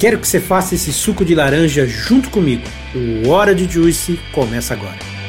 Quero que você faça esse suco de laranja junto comigo. O Hora de Juice começa agora.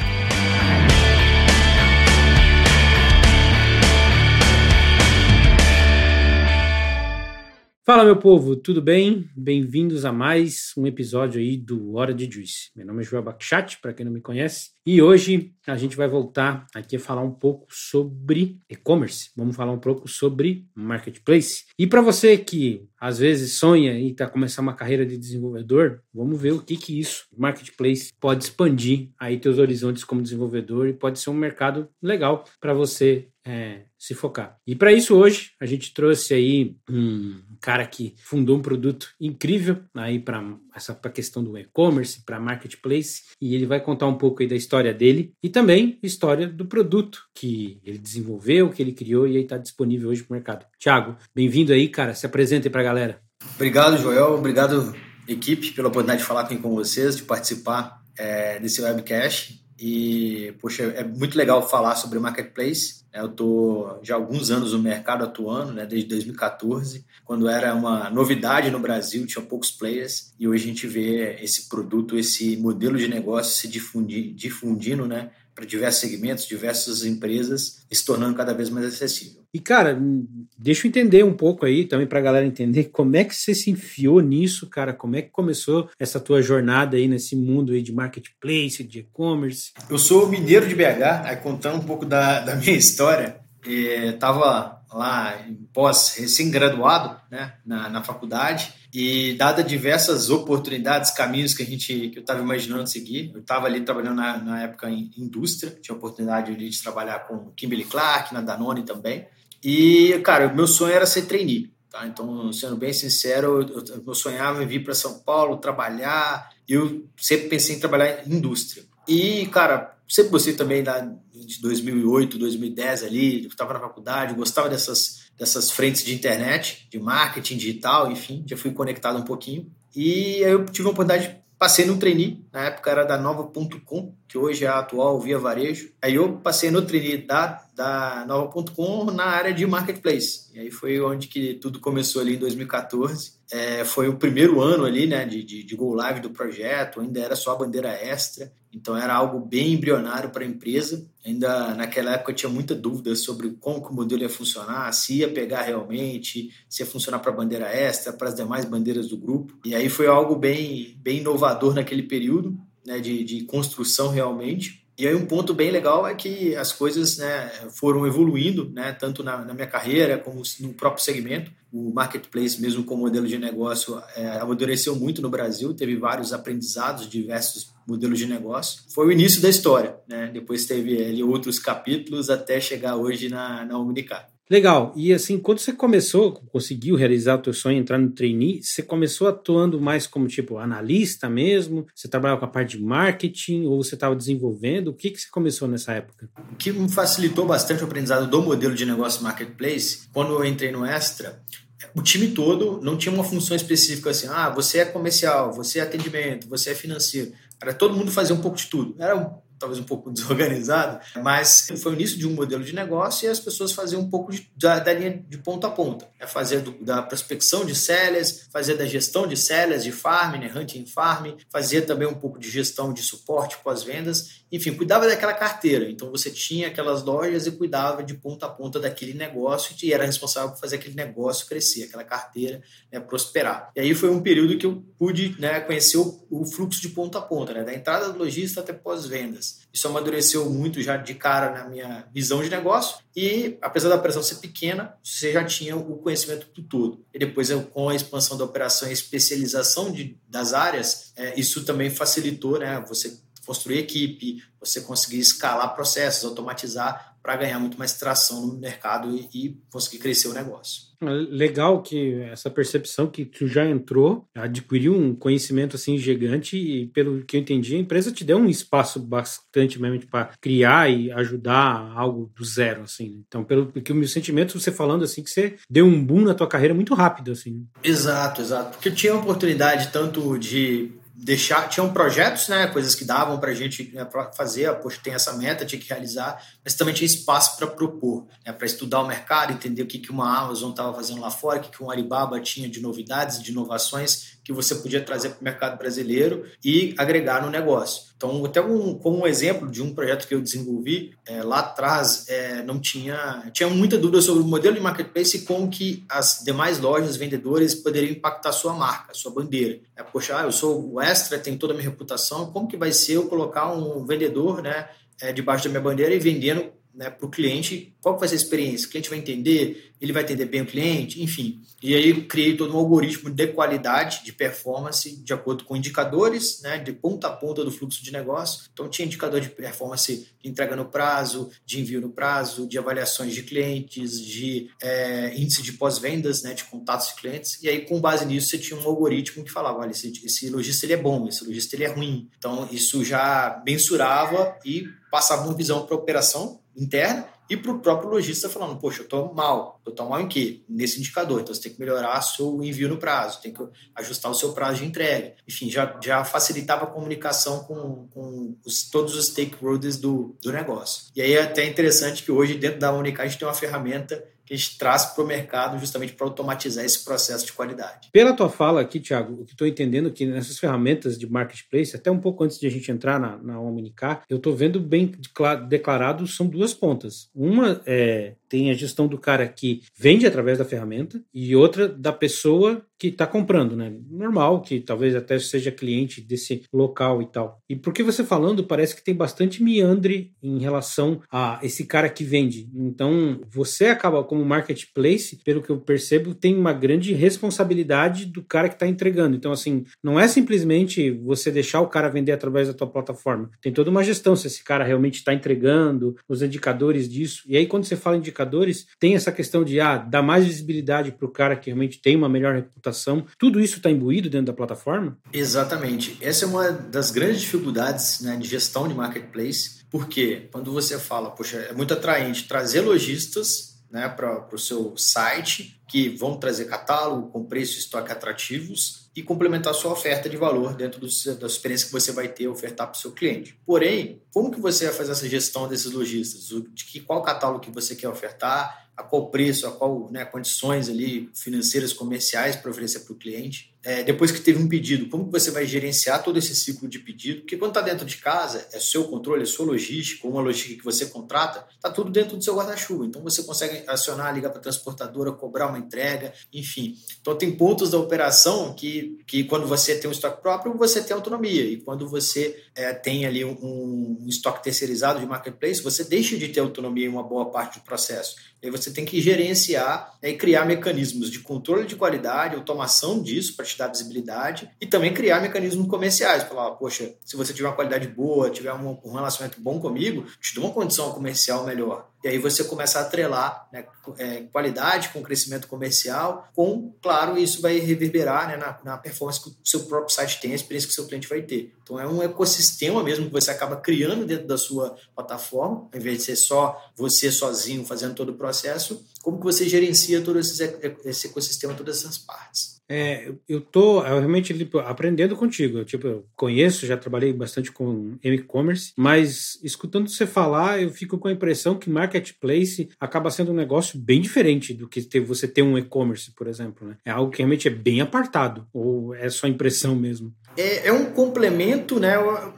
Fala meu povo, tudo bem? Bem-vindos a mais um episódio aí do Hora de Juice. Meu nome é Joel Bakhchat, para quem não me conhece, e hoje a gente vai voltar aqui a falar um pouco sobre e-commerce. Vamos falar um pouco sobre marketplace. E para você que às vezes sonha em tá começar uma carreira de desenvolvedor, vamos ver o que que isso, marketplace, pode expandir aí teus horizontes como desenvolvedor e pode ser um mercado legal para você é, se focar. E para isso hoje a gente trouxe aí um cara que fundou um produto incrível aí para essa pra questão do e-commerce, para marketplace, e ele vai contar um pouco aí da história dele e também história do produto que ele desenvolveu, que ele criou e aí está disponível hoje para o mercado. Tiago, bem-vindo aí, cara. Se apresente para a galera. Obrigado, Joel. Obrigado, equipe, pela oportunidade de falar com vocês, de participar é, desse webcast. E, poxa, é muito legal falar sobre marketplace. Eu estou já há alguns anos no mercado atuando, né, desde 2014, quando era uma novidade no Brasil, tinha poucos players, e hoje a gente vê esse produto, esse modelo de negócio se difundir, difundindo né, para diversos segmentos, diversas empresas, se tornando cada vez mais acessível. E, cara, deixa eu entender um pouco aí, também para a galera entender, como é que você se enfiou nisso, cara? Como é que começou essa tua jornada aí nesse mundo aí de marketplace, de e-commerce? Eu sou mineiro de BH, aí contando um pouco da, da minha história, estava lá pós recém-graduado né, na, na faculdade e dada diversas oportunidades, caminhos que a gente que eu estava imaginando seguir, eu estava ali trabalhando na, na, época em indústria, tinha oportunidade de trabalhar com Kimberly Clark, na Danone também. E, cara, o meu sonho era ser trainee. Tá? Então, sendo bem sincero, eu, eu, eu sonhava em vir para São Paulo, trabalhar. Eu sempre pensei em trabalhar em indústria. E, cara, sempre gostei também da, de 2008, 2010 ali, eu estava na faculdade, gostava dessas, dessas frentes de internet, de marketing digital, enfim, já fui conectado um pouquinho. E aí eu tive a oportunidade, passei no trainee, na época era da Nova.com, que hoje é a atual Via Varejo. Aí eu passei no trainee da, da Nova.com na área de marketplace. E aí foi onde que tudo começou ali em 2014 é, foi o primeiro ano ali, né, de, de, de Go Live do projeto, ainda era só a bandeira extra, então era algo bem embrionário para a empresa. Ainda naquela época tinha muita dúvida sobre como o modelo ia funcionar, se ia pegar realmente, se ia funcionar para a bandeira extra, para as demais bandeiras do grupo. E aí foi algo bem, bem inovador naquele período, né, de, de construção realmente. E aí um ponto bem legal é que as coisas né, foram evoluindo, né, tanto na, na, minha carreira como no próprio segmento. O marketplace, mesmo como modelo de negócio, é, amadureceu muito no Brasil, teve vários aprendizados, diversos modelos de negócio. Foi o início da história, né? depois teve ali, outros capítulos até chegar hoje na, na Omnicar. Legal. E assim, quando você começou, conseguiu realizar o teu sonho, entrar no trainee, você começou atuando mais como tipo analista mesmo? Você trabalhava com a parte de marketing ou você estava desenvolvendo? O que, que você começou nessa época? O que me facilitou bastante o aprendizado do modelo de negócio marketplace, quando eu entrei no Extra, o time todo não tinha uma função específica assim, ah, você é comercial, você é atendimento, você é financeiro. Era todo mundo fazia um pouco de tudo. Era talvez um pouco desorganizado, mas foi o início de um modelo de negócio e as pessoas faziam um pouco de, da, da, linha de ponta a ponta. É fazer do, da prospecção de sellers, fazer da gestão de sellers, de farm, né, hunting farm, fazer também um pouco de gestão de suporte pós-vendas, enfim, cuidava daquela carteira. Então você tinha aquelas lojas e cuidava de ponta a ponta daquele negócio e era responsável por fazer aquele negócio crescer, aquela carteira né, prosperar. E aí foi um período que eu pude né, conhecer o, o fluxo de ponta a ponta, né, da entrada do lojista até pós-vendas. Isso amadureceu muito já de cara na minha visão de negócio e, apesar da operação ser pequena, você já tinha o conhecimento do todo. E depois, com a expansão da operação e especialização de, das áreas, é, isso também facilitou né, você construir equipe, você conseguir escalar processos, automatizar para ganhar muito mais tração no mercado e, e conseguir crescer o negócio. Legal que essa percepção que tu já entrou, adquiriu um conhecimento assim gigante e pelo que eu entendi, a empresa te deu um espaço bastante mesmo para criar e ajudar algo do zero assim. Então, pelo que o meu sentimento você falando assim que você deu um boom na tua carreira muito rápido assim. Exato, exato. Porque eu tinha oportunidade tanto de deixar tinham projetos né coisas que davam para a gente né, pra fazer poxa tem essa meta tinha que realizar mas também tinha espaço para propor né, para estudar o mercado entender o que que uma Amazon estava fazendo lá fora o que que um Alibaba tinha de novidades de inovações que você podia trazer para o mercado brasileiro e agregar no negócio. Então, até um, como um exemplo de um projeto que eu desenvolvi, é, lá atrás é, não tinha, tinha muita dúvida sobre o modelo de marketplace e como que as demais lojas, vendedores poderiam impactar sua marca, sua bandeira. É, Poxa, ah, eu sou o Extra, tenho toda a minha reputação, como que vai ser eu colocar um vendedor né, é, debaixo da minha bandeira e vendendo né, para o cliente, qual vai ser a experiência? O cliente vai entender, ele vai entender bem o cliente, enfim. E aí eu criei todo um algoritmo de qualidade, de performance, de acordo com indicadores, né, de ponta a ponta do fluxo de negócio. Então tinha indicador de performance de entrega no prazo, de envio no prazo, de avaliações de clientes, de é, índice de pós-vendas, né, de contatos de clientes. E aí com base nisso você tinha um algoritmo que falava, olha, esse, esse ele é bom, esse lojista ele é ruim. Então isso já mensurava e passava uma visão para a operação interna e para o próprio lojista falando, poxa, eu estou mal. Eu estou mal em quê? Nesse indicador. Então você tem que melhorar seu envio no prazo, tem que ajustar o seu prazo de entrega. Enfim, já, já facilitava a comunicação com, com os, todos os stakeholders do, do negócio. E aí é até interessante que hoje, dentro da Unica, a gente tem uma ferramenta que a gente traz para o mercado justamente para automatizar esse processo de qualidade. Pela tua fala aqui, Thiago, o que estou entendendo é que nessas ferramentas de marketplace, até um pouco antes de a gente entrar na, na Omnicar, eu estou vendo bem declarado são duas pontas. Uma é tem a gestão do cara que vende através da ferramenta e outra da pessoa que está comprando, né? Normal, que talvez até seja cliente desse local e tal. E porque você falando, parece que tem bastante meandre em relação a esse cara que vende. Então, você acaba, como marketplace, pelo que eu percebo, tem uma grande responsabilidade do cara que está entregando. Então, assim, não é simplesmente você deixar o cara vender através da tua plataforma. Tem toda uma gestão, se esse cara realmente está entregando, os indicadores disso. E aí, quando você fala indicadores, tem essa questão de ah, dar mais visibilidade para o cara que realmente tem uma melhor reputação tudo isso está imbuído dentro da plataforma? Exatamente. Essa é uma das grandes dificuldades né, de gestão de marketplace, porque quando você fala, poxa, é muito atraente trazer lojistas né, para o seu site que vão trazer catálogo com preço estoque atrativos e complementar sua oferta de valor dentro do, da experiência que você vai ter ofertar para o seu cliente. Porém, como que você vai fazer essa gestão desses lojistas? De que, qual catálogo que você quer ofertar? a qual preço, a qual né, condições ali financeiras, comerciais para oferecer para o cliente é, depois que teve um pedido, como você vai gerenciar todo esse ciclo de pedido? Porque quando está dentro de casa, é seu controle, é sua logística, uma logística que você contrata, está tudo dentro do seu guarda-chuva. Então você consegue acionar, ligar para a transportadora, cobrar uma entrega, enfim. Então tem pontos da operação que, que quando você tem um estoque próprio, você tem autonomia. E quando você é, tem ali um, um, estoque terceirizado de marketplace, você deixa de ter autonomia em uma boa parte do processo. E aí você tem que gerenciar né, e criar mecanismos de controle de qualidade, automação disso para te dar visibilidade e também criar mecanismos comerciais. Falar, poxa, se você tiver uma qualidade boa, tiver um, um relacionamento bom comigo, te dou uma condição comercial melhor. E aí você começa a atrelar né, é, qualidade com crescimento comercial, com, claro, isso vai reverberar né, na, na, performance que o seu próprio site tem, a experiência que o seu cliente vai ter. Então é um ecossistema mesmo que você acaba criando dentro da sua plataforma, ao invés de ser só você sozinho fazendo todo o processo, como que você gerencia todo esse, esse ecossistema, todas essas partes. É, eu tô eu realmente tipo, aprendendo contigo. Eu, tipo, eu conheço, já trabalhei bastante com e-commerce, mas escutando você falar, eu fico com a impressão que marketplace acaba sendo um negócio bem diferente do que ter, você ter um e-commerce, por exemplo. Né? É algo que realmente é bem apartado, ou é só impressão mesmo? É, é um complemento, né?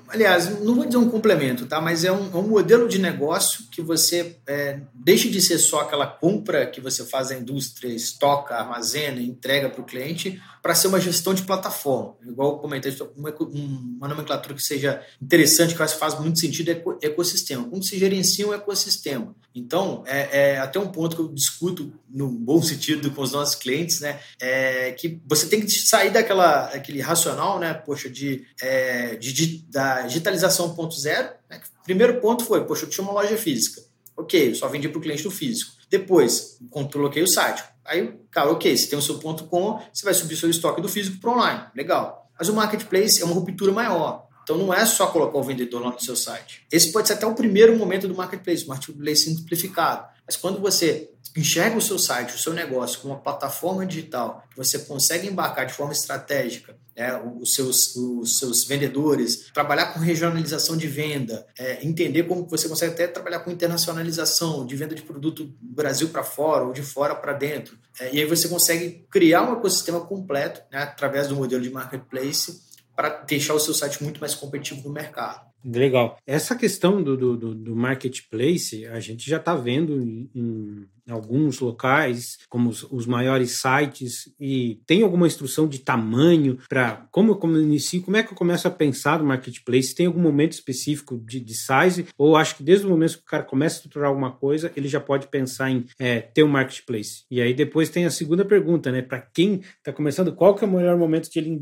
Aliás, não vou dizer um complemento, tá? Mas é um, é um modelo de negócio que você é, deixa de ser só aquela compra que você faz da indústria, estoca, armazena, entrega para o cliente, para ser uma gestão de plataforma. Igual eu comentei, uma, uma nomenclatura que seja interessante, que faz muito sentido, é ecossistema. Como se gerencia um ecossistema? Então, é, é, até um ponto que eu discuto, no bom sentido, com os nossos clientes, né? É que você tem que sair daquela, daquele racional, né? Poxa, de, é, de, de da digitalização 1.0. Né? Primeiro ponto foi, poxa, eu tinha uma loja física Ok, eu só vendi para o cliente do físico. Depois, coloquei o site. Aí, cara, ok, você tem o seu ponto com, você vai subir seu estoque do físico para online. Legal. Mas o marketplace é uma ruptura maior. Então não é só colocar o vendedor lá no seu site. Esse pode ser até o primeiro momento do marketplace, marketplace simplificado. Mas quando você enxerga o seu site, o seu negócio como uma plataforma digital, que você consegue embarcar de forma estratégica né, os, seus, os seus vendedores, trabalhar com regionalização de venda, é, entender como você consegue até trabalhar com internacionalização de venda de produto do Brasil para fora ou de fora para dentro. É, e aí você consegue criar um ecossistema completo né, através do modelo de marketplace para deixar o seu site muito mais competitivo no mercado. Legal. Essa questão do, do, do marketplace, a gente já está vendo em, alguns locais, como os, os, maiores sites, e tem alguma instrução de tamanho para como, eu inicio, como é que eu começo a pensar no marketplace? Tem algum momento específico de, de size? Ou acho que desde o momento que o cara começa a estruturar alguma coisa, ele já pode pensar em é, ter um marketplace? E aí depois tem a segunda pergunta, né? Para quem está começando, qual que é o melhor momento de ele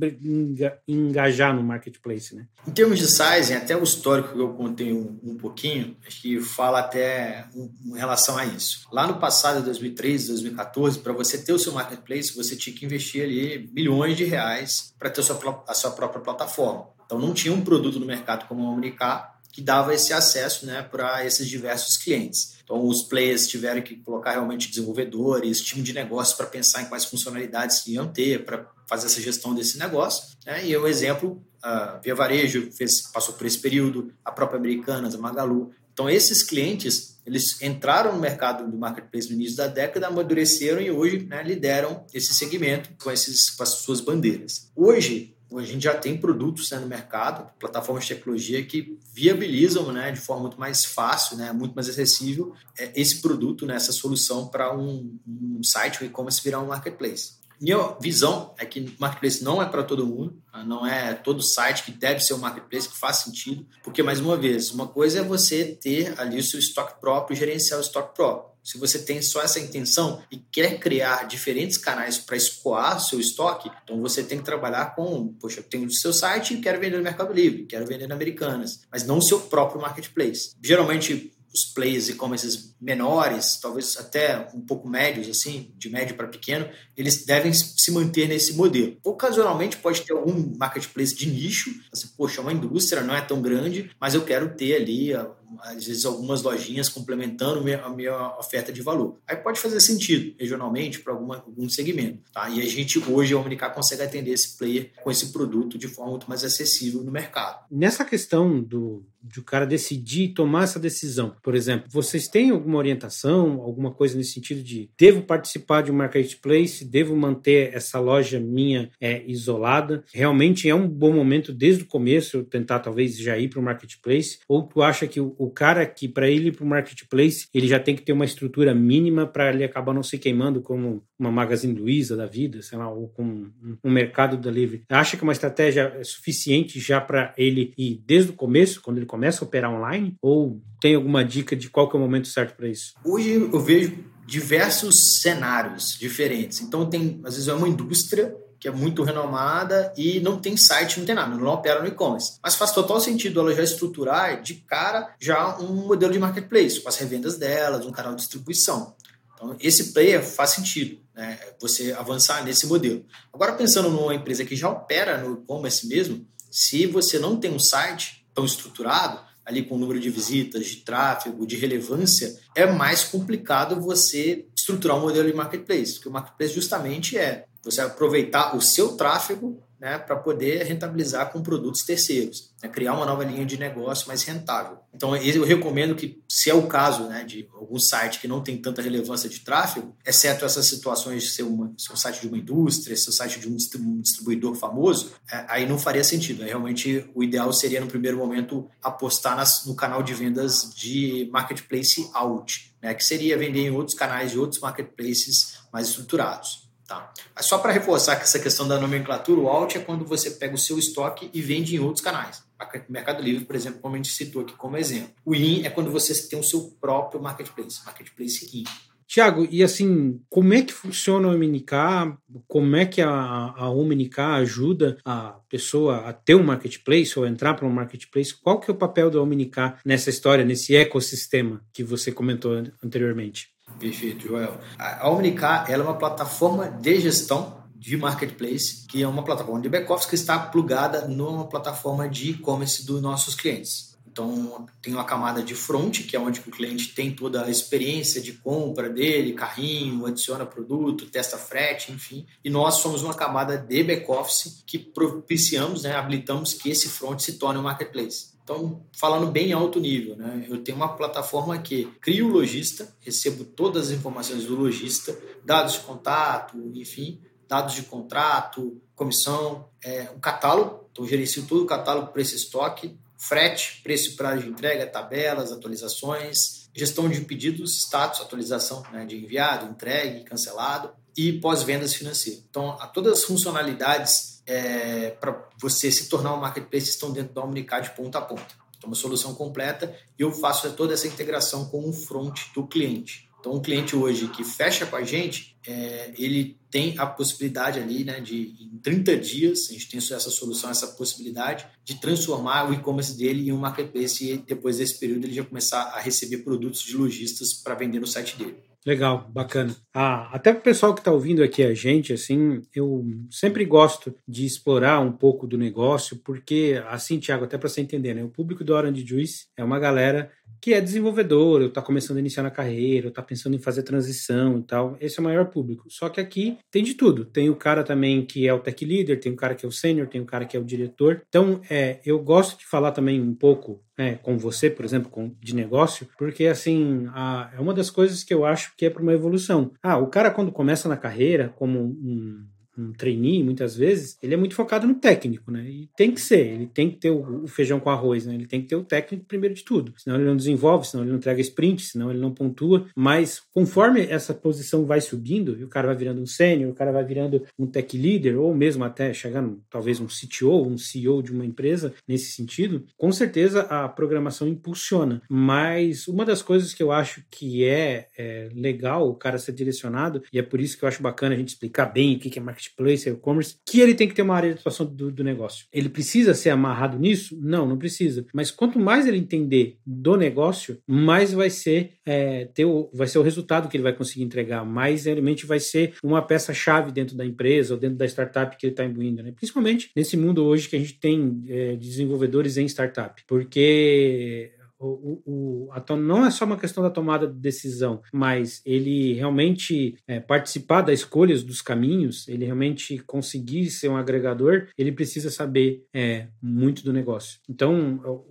engajar no marketplace, né? Em termos de size, até o histórico que eu contei um, um pouquinho, acho que fala até em relação a isso. Lá no 2013, 2014, para você ter o seu marketplace, você tinha que investir ali milhões de reais para ter a sua, a sua própria plataforma. Então não tinha um produto no mercado como a Omnicar que dava esse acesso né, para esses diversos clientes. Então, os players tiveram que colocar realmente desenvolvedores, time de negócio para pensar em quais funcionalidades iam ter para fazer essa gestão desse negócio. Né? E o exemplo, a Via Varejo fez, passou por esse período, a própria Americanas, a Magalu. Então, esses clientes, eles entraram no mercado do marketplace no início da década, amadureceram e hoje né, lideram esse segmento com, esses, com as suas bandeiras. Hoje, a gente já tem produtos né, no mercado, plataformas de tecnologia que viabilizam né, de forma muito mais fácil, né, muito mais acessível, é, esse produto, né, essa solução para um, um site, um e-commerce virar um marketplace. Minha visão é que marketplace não é para todo mundo, tá? não é todo site que deve ser um marketplace que faz sentido, porque, mais uma vez, uma coisa é você ter ali o seu estoque próprio, gerenciar o estoque próprio. Se você tem só essa intenção e quer criar diferentes canais para escoar seu estoque, então você tem que trabalhar com, poxa, eu tenho o seu site e quero vender no Mercado Livre, quero vender na Americanas, mas não o seu próprio marketplace. Geralmente os players e-commerces menores, talvez até um pouco médios, assim, de médio para pequeno, eles devem se manter nesse modelo. Ocasionalmente pode ter algum marketplace de nicho, assim, poxa, é uma indústria, não é tão grande, mas eu quero ter ali às vezes algumas lojinhas complementando a minha oferta de valor. Aí pode fazer sentido regionalmente para algum segmento. Tá? E a gente hoje, a Omnicar, consegue atender esse player com esse produto de forma muito mais acessível no mercado. Nessa questão do, de o cara decidir tomar essa decisão, por exemplo, vocês têm alguma orientação, alguma coisa nesse sentido de devo participar de um marketplace, devo manter essa loja minha é, isolada? Realmente é um bom momento desde o começo eu tentar talvez já ir para o marketplace? Ou tu acha que o cara que para ele ir para o marketplace ele já tem que ter uma estrutura mínima para ele acabar não se queimando como uma Magazine Luiza da vida, sei lá, ou com um, um mercado da livre. Acha que uma estratégia é suficiente já para ele ir desde o começo, quando ele começa a operar online? Ou tem alguma dica de qual que é o momento certo para isso? Hoje eu vejo diversos cenários diferentes. Então tem, às vezes é uma indústria que é muito renomada e não tem site, não tem nada, não opera no e-commerce. Mas faz total sentido ela já estruturar de cara já um modelo de marketplace, com as revendas delas, um canal de distribuição. Então, esse player faz sentido, né? Você avançar nesse modelo. Agora, pensando numa empresa que já opera no e-commerce mesmo, se você não tem um site tão estruturado, ali com o número de visitas, de tráfego, de relevância, é mais complicado você estruturar um modelo de marketplace, porque o marketplace justamente é você aproveitar o seu tráfego né, para poder rentabilizar com produtos terceiros, né, criar uma nova linha de negócio mais rentável. Então, eu recomendo que, se é o caso né, de algum site que não tem tanta relevância de tráfego, exceto essas situações de ser, uma, um site de uma indústria, ser um site de um distribuidor famoso, é, aí não faria sentido. Aí, realmente, o ideal seria, no primeiro momento, apostar nas, no canal de vendas de marketplace out, né, que seria vender em outros canais de outros marketplaces mais estruturados. Tá? Só para reforçar que essa questão da nomenclatura, o out é quando você pega o seu estoque e vende em outros canais. Mercado Livre, por exemplo, como a gente citou aqui como exemplo. O in é quando você tem o seu próprio marketplace, marketplace in. Tiago, e assim, como é que funciona o MNK? Como é que a, a ajuda a pessoa a ter um marketplace ou entrar para um marketplace? Qual que é o papel da OMNK nessa história, nesse ecossistema que você comentou anteriormente? Perfeito, Joel. A OMNK é uma plataforma de gestão de marketplace, que é uma plataforma de back-office que está plugada numa plataforma de e-commerce dos nossos clientes. Então, tem uma camada de front, que é onde o cliente tem toda a experiência de compra dele, carrinho, adiciona produto, testa frete, enfim. E nós somos uma camada de back-office que propiciamos, né, habilitamos que esse front se torne um marketplace. Então, falando bem alto nível, né? eu tenho uma plataforma que crio o lojista, recebo todas as informações do lojista, dados de contato, enfim, dados de contrato, comissão, é, um catálogo, então gerencio todo o catálogo para esse estoque, frete, preço e prazo de entrega, tabelas, atualizações, gestão de pedidos, status, atualização né, de enviado, entregue, cancelado e pós-vendas financeiro. Então, todas as funcionalidades é, para você se tornar um marketplace estão dentro da Omnicad ponta a ponta. Então, uma solução completa e eu faço toda essa integração com o front do cliente. Então, um cliente hoje que fecha com a gente, é, ele tem a possibilidade ali, né, de em 30 dias, a gente tem essa solução, essa possibilidade de transformar o e-commerce dele em um marketplace e depois desse período ele já começar a receber produtos de lojistas para vender no site dele. Legal, bacana. Ah, até para o pessoal que está ouvindo aqui a gente, assim, eu sempre gosto de explorar um pouco do negócio, porque, assim, Tiago, até para você entender, né? O público do Orange Juice é uma galera que é desenvolvedor, ou está começando a iniciar na carreira, ou está pensando em fazer transição e tal. Esse é o maior público. Só que aqui tem de tudo. Tem o cara também que é o tech leader, tem o cara que é o sênior, tem o cara que é o diretor. Então, é, eu gosto de falar também um pouco é, com você, por exemplo, com, de negócio, porque assim a, é uma das coisas que eu acho que é para uma evolução. Ah, o cara quando começa na carreira como um um trainee, muitas vezes, ele é muito focado no técnico, né? E tem que ser, ele tem que ter o, o, feijão com arroz, né? Ele tem que ter o técnico primeiro de tudo. Senão ele não desenvolve, senão ele não entrega sprint, senão ele não pontua. Mas conforme essa posição vai subindo, e o cara vai virando um sênior, o cara vai virando um tech leader, ou mesmo até chegando talvez um CTO, um CEO de uma empresa nesse sentido, com certeza a programação impulsiona. Mas uma das coisas que eu acho que é, é legal o cara ser direcionado, e é por isso que eu acho bacana a gente explicar bem o que é marketing marketplace, e-commerce, que ele tem que ter uma área de atuação do, do, negócio. Ele precisa ser amarrado nisso? Não, não precisa. Mas quanto mais ele entender do negócio, mais vai ser, é, ter o, vai ser o resultado que ele vai conseguir entregar, mais realmente vai ser uma peça-chave dentro da empresa ou dentro da startup que ele está imbuindo. Né? Principalmente nesse mundo hoje que a gente tem é, desenvolvedores em startup. Porque o, o, a, não é só uma questão da tomada de decisão, mas ele realmente é, participar das escolhas dos caminhos, ele realmente conseguir ser um agregador, ele precisa saber é, muito do negócio. Então,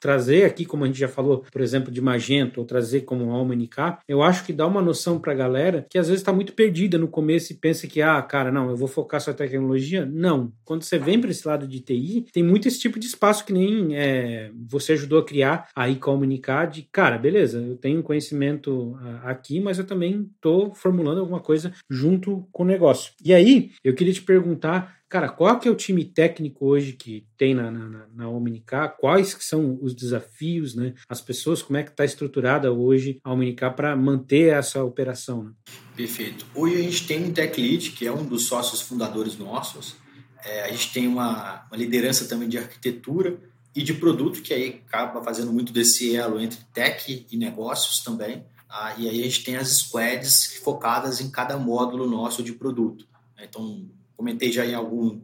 trazer aqui, como a gente já falou, por exemplo, de Magento, ou trazer como Alma NK, eu acho que dá uma noção para a galera que às vezes está muito perdida no começo e pensa que, ah, cara, não, eu vou focar só em tecnologia. Não. Quando você vem para esse lado de TI, tem muito esse tipo de espaço que nem é, você ajudou a criar aí comunicar de, cara, beleza, eu tenho conhecimento uh, aqui, mas eu também estou formulando alguma coisa junto com o negócio. E aí, eu queria te perguntar Cara, qual que é o time técnico hoje que tem na, na, na Omnicá? Quais que são os desafios, né? As pessoas, como é que está estruturada hoje a Omnicá para manter essa operação? Né? Perfeito. Hoje a gente tem um Tech Lead, que é um dos sócios fundadores nossos. É, a gente tem uma, uma liderança também de arquitetura e de produto, que aí acaba fazendo muito desse elo entre tech e negócios também. Ah, e aí a gente tem as squads focadas em cada módulo nosso de produto. Então, comentei já em algum,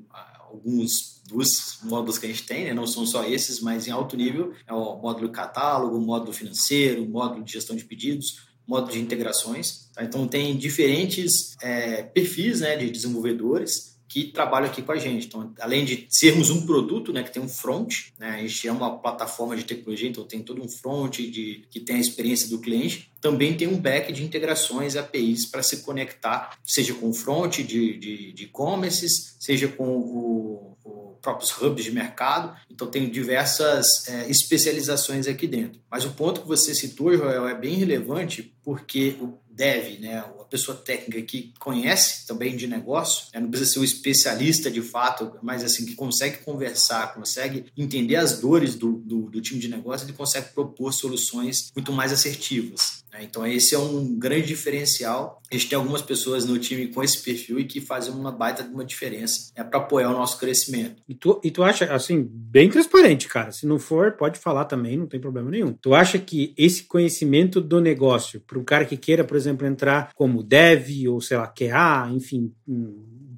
alguns dos módulos que a gente tem, né? não são só esses, mas em alto nível, é o módulo catálogo, módulo financeiro, módulo de gestão de pedidos, módulo de integrações. Tá? Então, tem diferentes é, perfis né, de desenvolvedores que trabalham aqui com a gente. Então, além de sermos um produto, né, que tem um front, né, a gente é uma plataforma de tecnologia, então tem todo um front de, que tem a experiência do cliente, também tem um back de integrações APIs para se conectar, seja com o front de e-commerces, seja com o, o próprios hubs de mercado. Então, tem diversas é, especializações aqui dentro. Mas o ponto que você citou, Joel, é bem relevante porque o dev, né, a pessoa técnica que conhece também de negócio, né, não precisa ser um especialista de fato, mas assim que consegue conversar, consegue entender as dores do, do, do time de negócio, ele consegue propor soluções muito mais assertivas. Né? Então, esse é um grande diferencial. A gente tem algumas pessoas no time com esse perfil e que fazem uma baita de uma diferença é para apoiar o nosso crescimento. E tu, e tu acha, assim, bem transparente, cara. Se não for, pode falar também, não tem problema nenhum. Tu acha que esse conhecimento do negócio, para um cara que queira, por exemplo, entrar como dev ou sei lá, QA, enfim,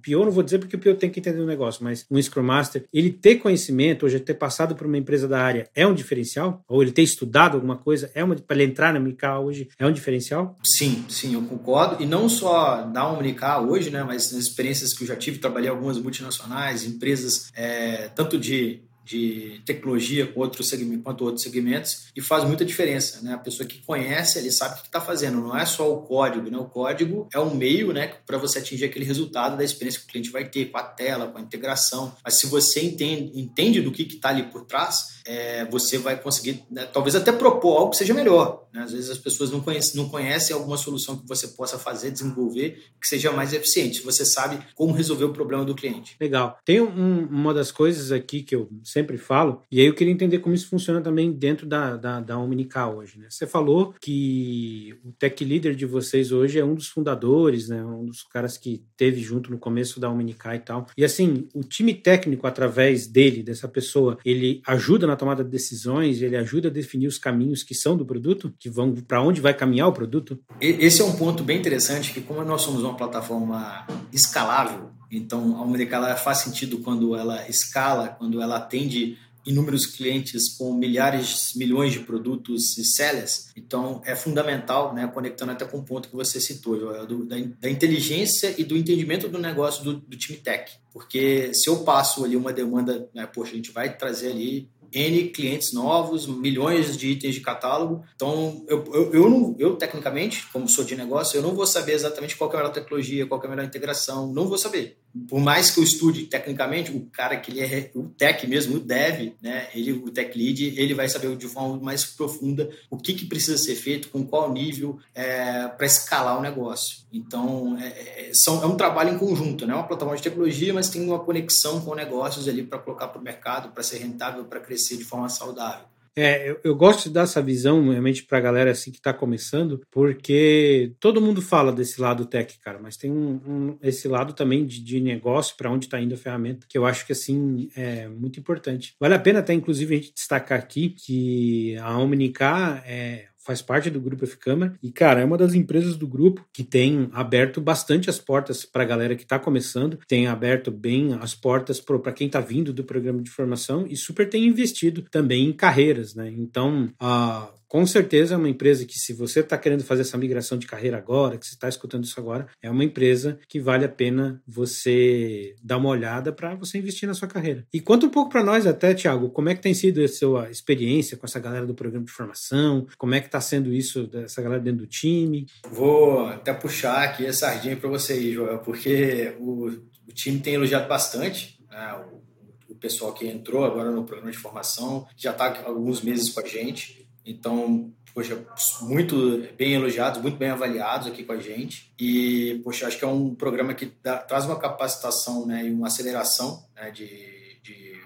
PO, não vou dizer porque o PO tem que entender o negócio, mas um Scrum Master, ele ter conhecimento, ou já ter passado por uma empresa da área, é um diferencial? Ou ele ter estudado alguma coisa, é uma para ele entrar na MK hoje, é um diferencial? Sim, sim, eu concordo. E não só na MK hoje, né, mas nas experiências que eu já tive, trabalhei algumas multinacionais, empresas é, tanto de de tecnologia com outros segmentos, quanto outros segmentos e faz muita diferença, né? A pessoa que conhece, ele sabe o que está fazendo, não é só o código, né? O código é um meio, né, para você atingir aquele resultado da experiência que o cliente vai ter com a tela, com a integração. Mas se você entende, entende do que está ali por trás, é, você vai conseguir, né, talvez até propor algo que seja melhor. Né? Às vezes as pessoas não conhecem, não conhecem alguma solução que você possa fazer, desenvolver, que seja mais eficiente. Você sabe como resolver o problema do cliente. Legal. Tem um, uma das coisas aqui que eu sempre falo, e aí eu queria entender como isso funciona também dentro da, da, da Omnical hoje. Né? Você falou que o tech leader de vocês hoje é um dos fundadores, né? um dos caras que teve junto no começo da Omnical e tal. E assim, o time técnico, através dele, dessa pessoa, ele ajuda na na tomada de decisões, ele ajuda a definir os caminhos que são do produto, que vão para onde vai caminhar o produto? Esse é um ponto bem interessante, que como nós somos uma plataforma escalável, então a Omnicala faz sentido quando ela escala, quando ela atende inúmeros clientes com milhares, milhões de produtos e sellers. Então, é fundamental, né, conectando até com o ponto que você citou, do, da, da, inteligência e do entendimento do negócio do, do, time tech. Porque se eu passo ali uma demanda, né, poxa, a gente vai trazer ali N clientes novos, milhões de itens de catálogo. Então, eu, eu, eu, não, eu, tecnicamente, como sou de negócio, eu não vou saber exatamente qual é a melhor tecnologia, qual é a melhor integração, não vou saber por mais que eu estude tecnicamente, o cara que ele é o tech mesmo, o dev, né, ele, o tech lead, ele vai saber de forma mais profunda o que, que precisa ser feito, com qual nível, é, para escalar o negócio. Então, é, é, são, é um trabalho em conjunto, né? É uma plataforma de tecnologia, mas tem uma conexão com negócios ali para colocar para o mercado, para ser rentável, para crescer de forma saudável. É, eu, eu, gosto de dar essa visão realmente para a galera assim que está começando, porque todo mundo fala desse lado tech, cara, mas tem um, um esse lado também de, de negócio, para onde está indo a ferramenta, que eu acho que assim é muito importante. Vale a pena até, inclusive, a gente destacar aqui que a Omnica é faz parte do grupo F-Câmara e, cara, é uma das empresas do grupo que tem aberto bastante as portas para a galera que está começando, tem aberto bem as portas para quem está vindo do programa de formação e super tem investido também em carreiras, né? Então, a com certeza é uma empresa que, se você está querendo fazer essa migração de carreira agora, que você está escutando isso agora, é uma empresa que vale a pena você dar uma olhada para você investir na sua carreira. E conta um pouco para nós até, Tiago, como é que tem sido a sua experiência com essa galera do programa de formação, como é que está sendo isso, dessa galera dentro do time? Vou até puxar aqui a sardinha para você aí, Joel, porque o, o time tem elogiado bastante né, o, o pessoal que entrou agora no programa de formação, já está alguns meses com a gente, então, poxa, muito bem elogiados, muito bem avaliados aqui com a gente. E, poxa, acho que é um programa que dá, traz uma capacitação né, e uma aceleração né, de, de,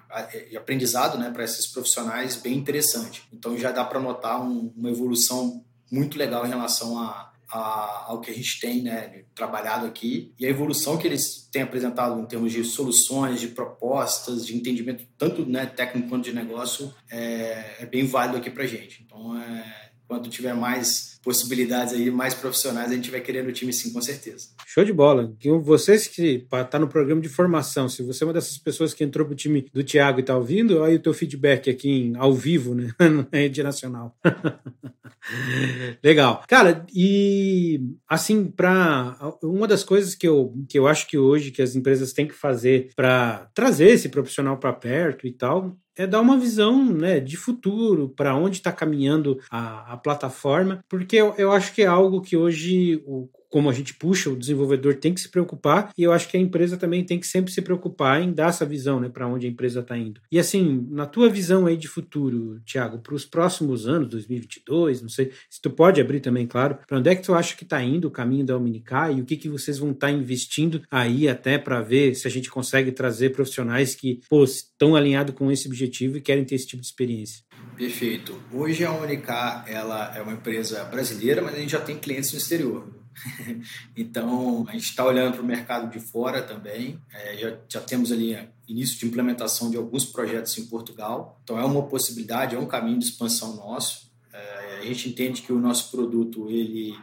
de, aprendizado né, para esses profissionais bem interessante. Então, já dá para notar um, uma evolução muito legal em relação a, a, ao que a gente tem né, trabalhado aqui e a evolução que eles têm apresentado em termos de soluções, de propostas, de entendimento tanto né, técnico quanto de negócio é, é bem válido aqui para gente. Então, é, quando tiver mais possibilidades aí, mais profissionais, a gente vai querer no time sim, com certeza. Show de bola. Vocês que tá no programa de formação, se você é uma dessas pessoas que entrou pro time do Thiago e tá ouvindo, aí o teu feedback aqui em, ao vivo, né, na rede nacional. Legal. Cara, e assim, para uma das coisas que eu, que eu acho que hoje que as empresas têm que fazer para trazer esse profissional para perto e tal, é dar uma visão né, de futuro, para onde está caminhando a, a, plataforma, porque eu, eu acho que é algo que hoje o, como a gente puxa, o desenvolvedor tem que se preocupar e eu acho que a empresa também tem que sempre se preocupar em dar essa visão, né, para onde a empresa está indo. E assim, na tua visão aí de futuro, Thiago, para os próximos anos, 2022, não sei se tu pode abrir também, claro, para onde é que tu acha que está indo o caminho da Omnicai e o que que vocês vão estar tá investindo aí até para ver se a gente consegue trazer profissionais que, estão alinhados com esse objetivo e querem ter esse tipo de experiência. Perfeito. Hoje a Unicar ela é uma empresa brasileira, mas a gente já tem clientes no exterior. então, a gente está olhando para o mercado de fora também. É, já, já temos ali início de implementação de alguns projetos em Portugal. Então, é uma possibilidade, é um caminho de expansão nosso. É, a gente entende que o nosso produto ele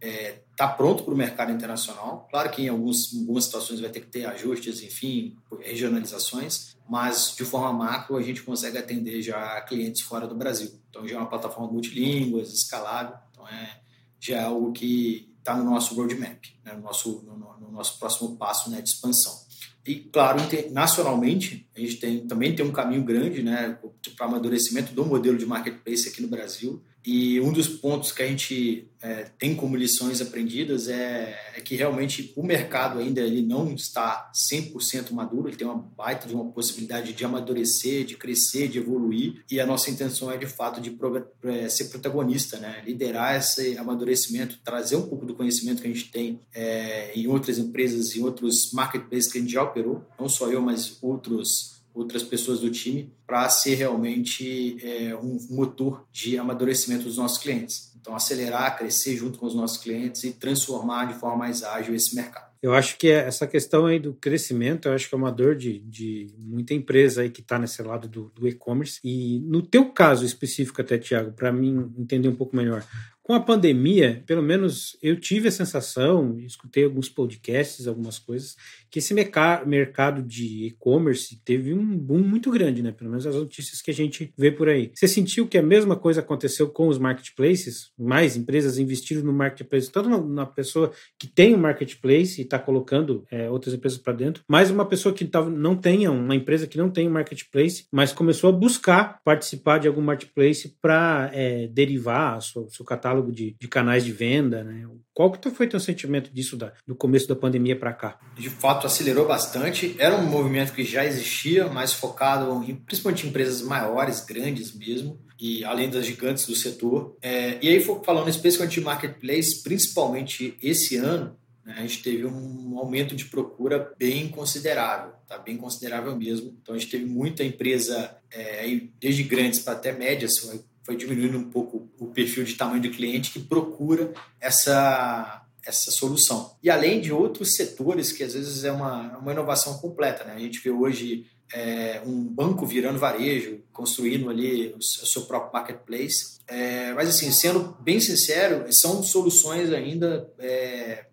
está é, pronto para o mercado internacional. Claro que em alguns, algumas situações vai ter que ter ajustes, enfim, regionalizações, mas de forma macro a gente consegue atender já clientes fora do Brasil. Então já é uma plataforma multilínguas, escalável, então é já é algo que está no nosso roadmap, né, no, nosso, no, no, nosso próximo passo né, de expansão. E, claro, nacionalmente, a gente tem, também tem um caminho grande né, para amadurecimento do modelo de marketplace aqui no Brasil. E um dos pontos que a gente é, tem como lições aprendidas é, é, que realmente o mercado ainda ele não está 100% maduro, ele tem uma baita de uma possibilidade de amadurecer, de crescer, de evoluir, e a nossa intenção é de fato de é, ser protagonista, né? liderar esse amadurecimento, trazer um pouco do conhecimento que a gente tem é, em outras empresas, em outros marketplaces que a gente já operou, não só eu, mas outros outras pessoas do time para ser realmente é, um motor de amadurecimento dos nossos clientes. Então, acelerar, crescer junto com os nossos clientes e transformar de forma mais ágil esse mercado. Eu acho que essa questão aí do crescimento, eu acho que é uma dor de, de muita empresa aí que está nesse lado do, do e-commerce. E no teu caso específico até, Tiago, para mim entender um pouco melhor, com a pandemia, pelo menos eu tive a sensação, escutei alguns podcasts, algumas coisas, que esse mercado de e-commerce teve um boom muito grande, né? Pelo menos as notícias que a gente vê por aí. Você sentiu que a mesma coisa aconteceu com os marketplaces? Mais empresas investiram no marketplace, tanto na pessoa que tem um marketplace e está colocando é, outras empresas para dentro, mais uma pessoa que não tenha, uma empresa que não tem um marketplace, mas começou a buscar participar de algum marketplace para é, derivar o seu catálogo catálogo de, de canais de venda, né? Qual que foi teu sentimento disso da, do começo da pandemia para cá? De fato, acelerou bastante. Era um movimento que já existia, mais focado em, principalmente em empresas maiores, grandes mesmo, e além das gigantes do setor. É, e aí, falando especificamente de marketplace, principalmente esse ano, né, a gente teve um aumento de procura bem considerável, tá? bem considerável mesmo. Então, a gente teve muita empresa, é, desde grandes para até médias, foi diminuindo um pouco o perfil de tamanho do cliente que procura essa essa solução. E além de outros setores que às vezes é uma, uma inovação completa, né? A gente vê hoje é, um banco virando varejo, construindo ali o, seu próprio marketplace. É, mas assim, sendo bem sincero, são soluções ainda é,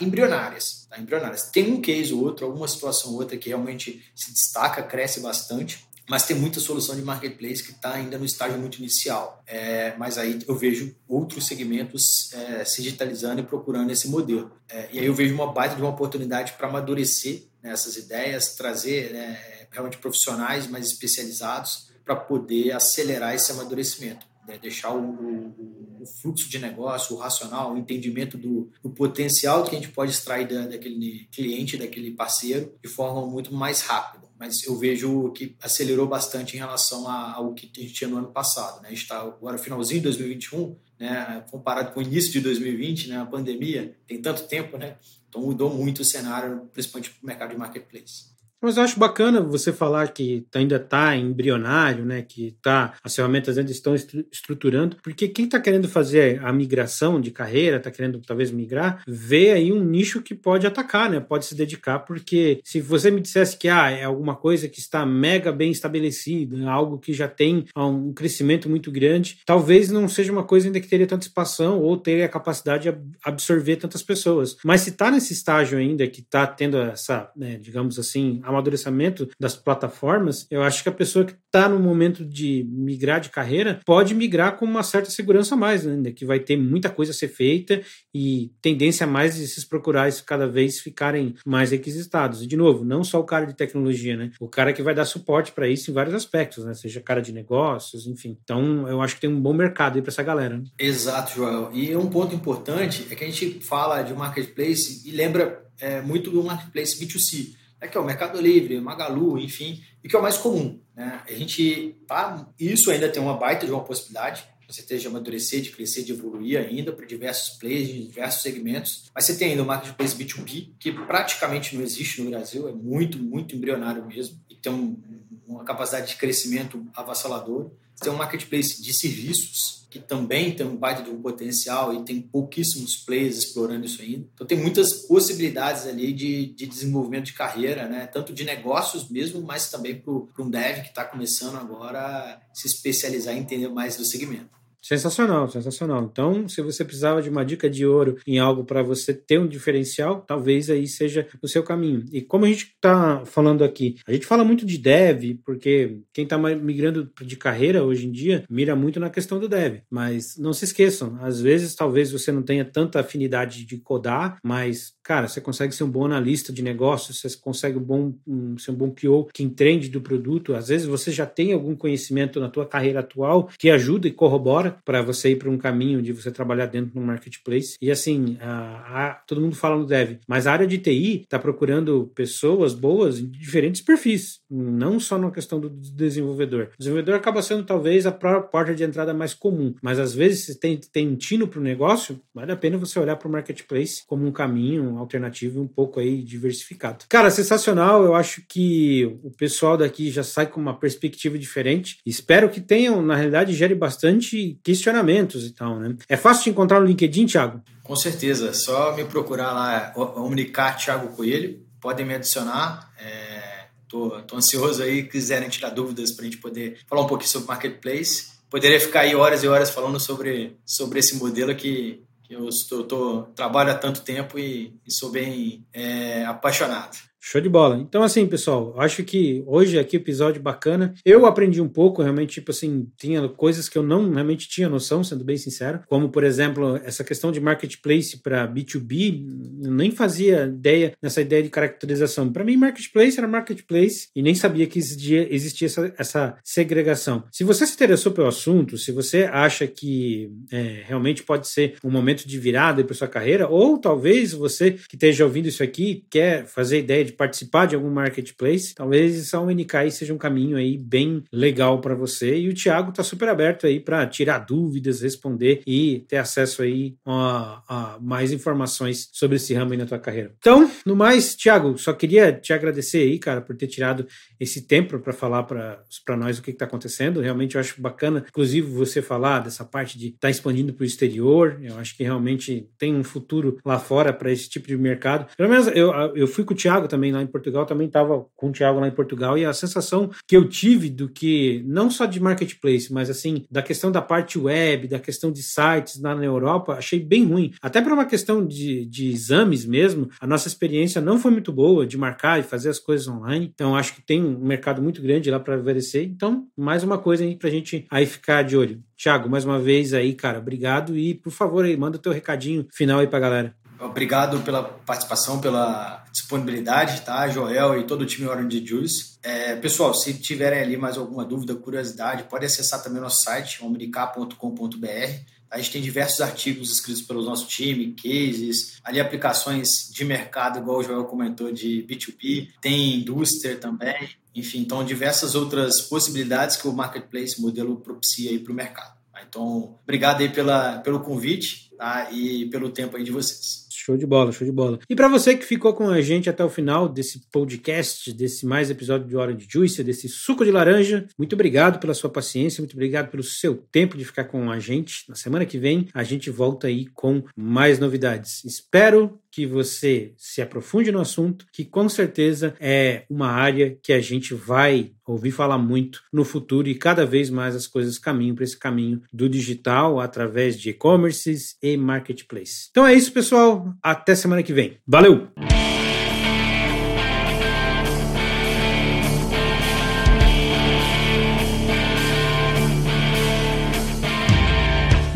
embrionárias, tá? embrionárias. Tem um case ou outro, alguma situação ou outra que realmente se destaca, cresce bastante, mas tem muita solução de marketplace que está ainda no estágio muito inicial. É, mas aí eu vejo outros segmentos é, se digitalizando e procurando esse modelo. É, e aí eu vejo uma baita de uma oportunidade para amadurecer né, essas ideias, trazer né, realmente profissionais mais especializados para poder acelerar esse amadurecimento. Né, deixar o, o, o, fluxo de negócio, o racional, o entendimento do, do potencial que a gente pode extrair da, daquele cliente, daquele parceiro, de forma muito mais rápida mas eu vejo que acelerou bastante em relação ao que a gente tinha no ano passado. Né? A gente está agora finalzinho de 2021, né? comparado com o início de 2020, né? a pandemia, tem tanto tempo, né? então mudou muito o cenário, principalmente para o mercado de marketplace. Mas eu acho bacana você falar que ainda está embrionário, né? Que tá, as ferramentas ainda estão estruturando, porque quem está querendo fazer a migração de carreira, está querendo talvez migrar, vê aí um nicho que pode atacar, né? Pode se dedicar, porque se você me dissesse que ah, é alguma coisa que está mega bem estabelecida, algo que já tem um crescimento muito grande, talvez não seja uma coisa ainda que teria tanta expansão ou teria a capacidade de absorver tantas pessoas. Mas se está nesse estágio ainda que está tendo essa, né, digamos assim, amadurecimento das plataformas, eu acho que a pessoa que está no momento de migrar de carreira pode migrar com uma certa segurança a mais, ainda né? que vai ter muita coisa a ser feita e tendência a mais de esses procurais cada vez ficarem mais requisitados. E, de novo, não só o cara de tecnologia, né? O cara que vai dar suporte para isso em vários aspectos, né? Seja cara de negócios, enfim. Então, eu acho que tem um bom mercado aí para essa galera. Né? Exato, Joel. E um ponto importante é que a gente fala de marketplace e lembra é, muito do marketplace B2C né, que é o Mercado Livre, Magalu, enfim, e que é o mais comum. Né? A gente tá, isso ainda tem uma baita de uma possibilidade, com certeza de amadurecer, de crescer, de evoluir ainda para diversos players, diversos segmentos. Mas você tem ainda o marketplace B2B, que praticamente não existe no Brasil, é muito, muito embrionário mesmo, e tem um, uma capacidade de crescimento avassaladora. Tem um marketplace de serviços, que também tem um baita de um potencial e tem pouquíssimos players explorando isso ainda. Então tem muitas possibilidades ali de, de desenvolvimento de carreira, né? tanto de negócios mesmo, mas também para um dev que está começando agora a se especializar e entender mais do segmento. Sensacional, sensacional. Então, se você precisava de uma dica de ouro em algo para você ter um diferencial, talvez aí seja o seu caminho. E como a gente está falando aqui, a gente fala muito de dev, porque quem está migrando de carreira hoje em dia mira muito na questão do dev. Mas não se esqueçam, às vezes talvez você não tenha tanta afinidade de codar, mas cara, você consegue ser um bom analista de negócios, você consegue um bom, um, ser um bom PO que entende do produto. Às vezes você já tem algum conhecimento na tua carreira atual que ajuda e corrobora para você ir para um caminho de você trabalhar dentro de um marketplace. E assim, a, a, todo mundo fala no dev, mas a área de TI está procurando pessoas boas em diferentes perfis, não só na questão do desenvolvedor. O desenvolvedor acaba sendo talvez a porta de entrada mais comum, mas às vezes se tem, tem tino para o negócio, vale a pena você olhar para o marketplace como um caminho alternativo um pouco aí diversificado. Cara, sensacional. Eu acho que o pessoal daqui já sai com uma perspectiva diferente. Espero que tenham, na realidade, gere bastante questionamentos e tal, né? É fácil te encontrar no LinkedIn, Thiago? Com certeza, só me procurar lá, comunicar Thiago Coelho, podem me adicionar. É, tô, tô ansioso aí, quiserem tirar dúvidas para a gente poder falar um pouquinho sobre Marketplace. Poderia ficar aí horas e horas falando sobre, sobre esse modelo que, que eu estou, tô, trabalho há tanto tempo e, e sou bem é, apaixonado. Show de bola. Então, assim, pessoal, acho que hoje aqui episódio bacana. Eu aprendi um pouco, realmente, tipo assim, tinha coisas que eu não realmente tinha noção, sendo bem sincero, como, por exemplo, essa questão de marketplace para B2B, eu nem fazia ideia nessa ideia de caracterização. Para mim, marketplace era marketplace e nem sabia que existia, existia essa, essa segregação. Se você se interessou pelo assunto, se você acha que é, realmente pode ser um momento de virada para sua carreira, ou talvez você que esteja ouvindo isso aqui quer fazer ideia de participar de algum marketplace, talvez a UNK seja um caminho aí bem legal para você. E o Thiago está super aberto aí para tirar dúvidas, responder e ter acesso aí a, a, mais informações sobre esse ramo aí na tua carreira. Então, no mais, Thiago, só queria te agradecer aí, cara, por ter tirado esse tempo para falar para nós o que está acontecendo. Realmente eu acho bacana, inclusive, você falar dessa parte de estar tá expandindo para o exterior. Eu acho que realmente tem um futuro lá fora para esse tipo de mercado. Pelo menos eu, eu fui com o Thiago também também lá em Portugal, também estava com o Thiago lá em Portugal, e a sensação que eu tive do que, não só de marketplace, mas assim, da questão da parte web, da questão de sites lá na Europa, achei bem ruim. Até para uma questão de, de exames mesmo, a nossa experiência não foi muito boa de marcar e fazer as coisas online. Então, acho que tem um mercado muito grande lá para oferecer. Então, mais uma coisa aí para a gente aí ficar de olho. Tiago, mais uma vez aí, cara, obrigado e por favor aí, manda o teu recadinho final aí pra galera. Obrigado pela participação, pela disponibilidade, tá? Joel e todo o time Orange Juice. É, pessoal, se tiverem ali mais alguma dúvida, curiosidade, pode acessar também nosso site, omnicap.com.br. A gente tem diversos artigos escritos pelo nosso time, cases, ali aplicações de mercado, igual o Joel comentou, de B2B, tem indústria também, enfim, então diversas outras possibilidades que o Marketplace modelo propicia aí para o mercado. Então, obrigado aí pela, pelo convite tá? e pelo tempo aí de vocês. Show de bola, show de bola. E para você que ficou com a gente até o final desse podcast, desse mais episódio de Hora de Juice, desse suco de laranja, muito obrigado pela sua paciência, muito obrigado pelo seu tempo de ficar com a gente. Na semana que vem a gente volta aí com mais novidades. Espero que você se aprofunde no assunto, que com certeza é uma área que a gente vai ouvir falar muito no futuro e cada vez mais as coisas caminham para esse caminho do digital através de e-commerces e marketplace. Então é isso, pessoal. Até semana que vem. Valeu!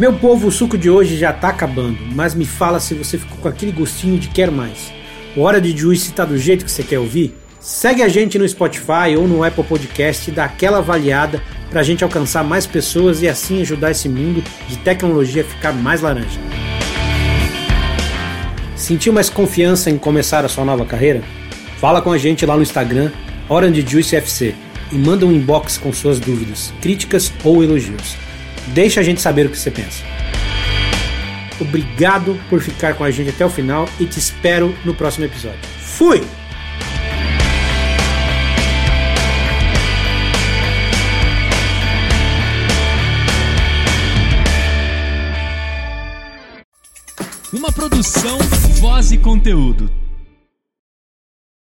Meu povo, o suco de hoje já tá acabando, mas me fala se você ficou com aquele gostinho de quero mais. O Hora de Juice tá do jeito que você quer ouvir? Segue a gente no Spotify ou no Apple Podcast e dá aquela avaliada pra gente alcançar mais pessoas e assim ajudar esse mundo de tecnologia a ficar mais laranja. Sentiu mais confiança em começar a sua nova carreira? Fala com a gente lá no Instagram, Orange Juice FC, e manda um inbox com suas dúvidas, críticas ou elogios. Deixa a gente saber o que você pensa. Obrigado por ficar com a gente até o final e te espero no próximo episódio. Fui! Uma produção, voz e conteúdo.